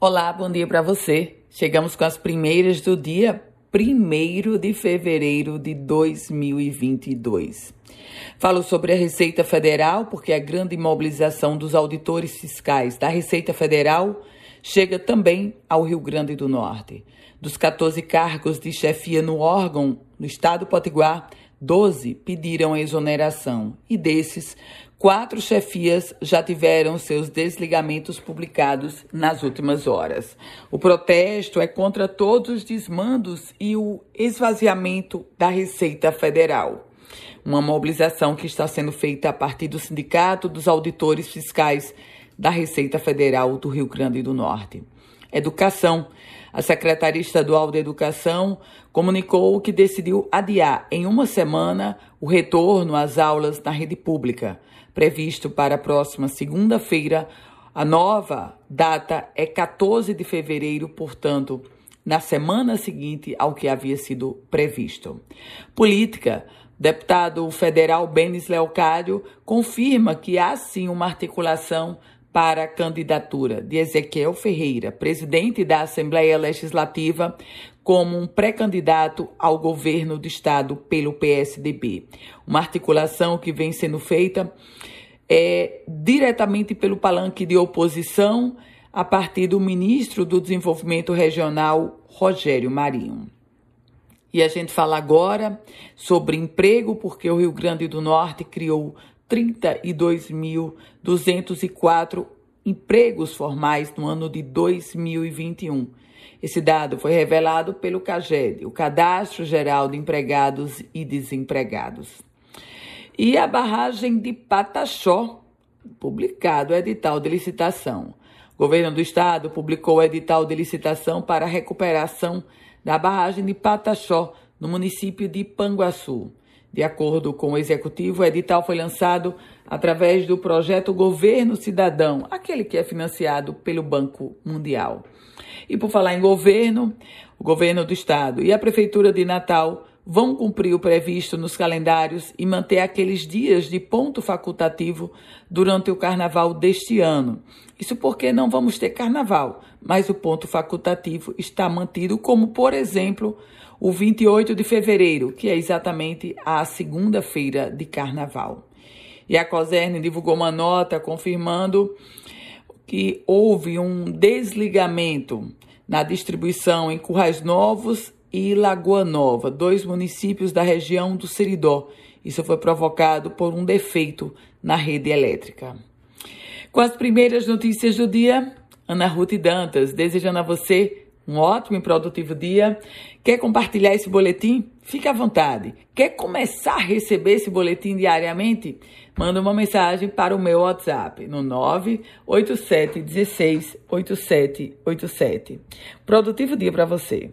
Olá, bom dia para você. Chegamos com as primeiras do dia 1 de fevereiro de 2022. Falo sobre a Receita Federal, porque a grande mobilização dos auditores fiscais da Receita Federal chega também ao Rio Grande do Norte. Dos 14 cargos de chefia no órgão no estado Potiguar, 12 pediram exoneração e desses, quatro chefias já tiveram seus desligamentos publicados nas últimas horas. O protesto é contra todos os desmandos e o esvaziamento da Receita Federal. Uma mobilização que está sendo feita a partir do Sindicato dos Auditores Fiscais da Receita Federal do Rio Grande do Norte. Educação. A Secretaria Estadual de Educação comunicou que decidiu adiar em uma semana o retorno às aulas na rede pública, previsto para a próxima segunda-feira. A nova data é 14 de fevereiro, portanto, na semana seguinte ao que havia sido previsto. Política. Deputado federal Benis Leocádio confirma que há sim uma articulação para a candidatura de Ezequiel Ferreira, presidente da Assembleia Legislativa, como um pré-candidato ao governo do estado pelo PSDB. Uma articulação que vem sendo feita é, diretamente pelo palanque de oposição a partir do ministro do Desenvolvimento Regional, Rogério Marinho. E a gente fala agora sobre emprego, porque o Rio Grande do Norte criou 32.204 empregos formais no ano de 2021. Esse dado foi revelado pelo CAGED, o Cadastro Geral de Empregados e Desempregados. E a barragem de Pataxó, publicado o edital de licitação. O governo do estado publicou o edital de licitação para a recuperação da barragem de Pataxó, no município de Panguaçu. De acordo com o executivo, o edital foi lançado através do projeto Governo Cidadão, aquele que é financiado pelo Banco Mundial. E por falar em governo, o governo do estado e a prefeitura de Natal vão cumprir o previsto nos calendários e manter aqueles dias de ponto facultativo durante o carnaval deste ano. Isso porque não vamos ter carnaval, mas o ponto facultativo está mantido, como, por exemplo, o 28 de fevereiro, que é exatamente a segunda-feira de carnaval. E a COSERN divulgou uma nota confirmando que houve um desligamento na distribuição em Currais Novos e Lagoa Nova, dois municípios da região do Seridó. Isso foi provocado por um defeito na rede elétrica. Com as primeiras notícias do dia, Ana Ruth Dantas, desejando a você um ótimo e produtivo dia. Quer compartilhar esse boletim? Fique à vontade. Quer começar a receber esse boletim diariamente? Manda uma mensagem para o meu WhatsApp no 987 16 8787. Produtivo dia para você.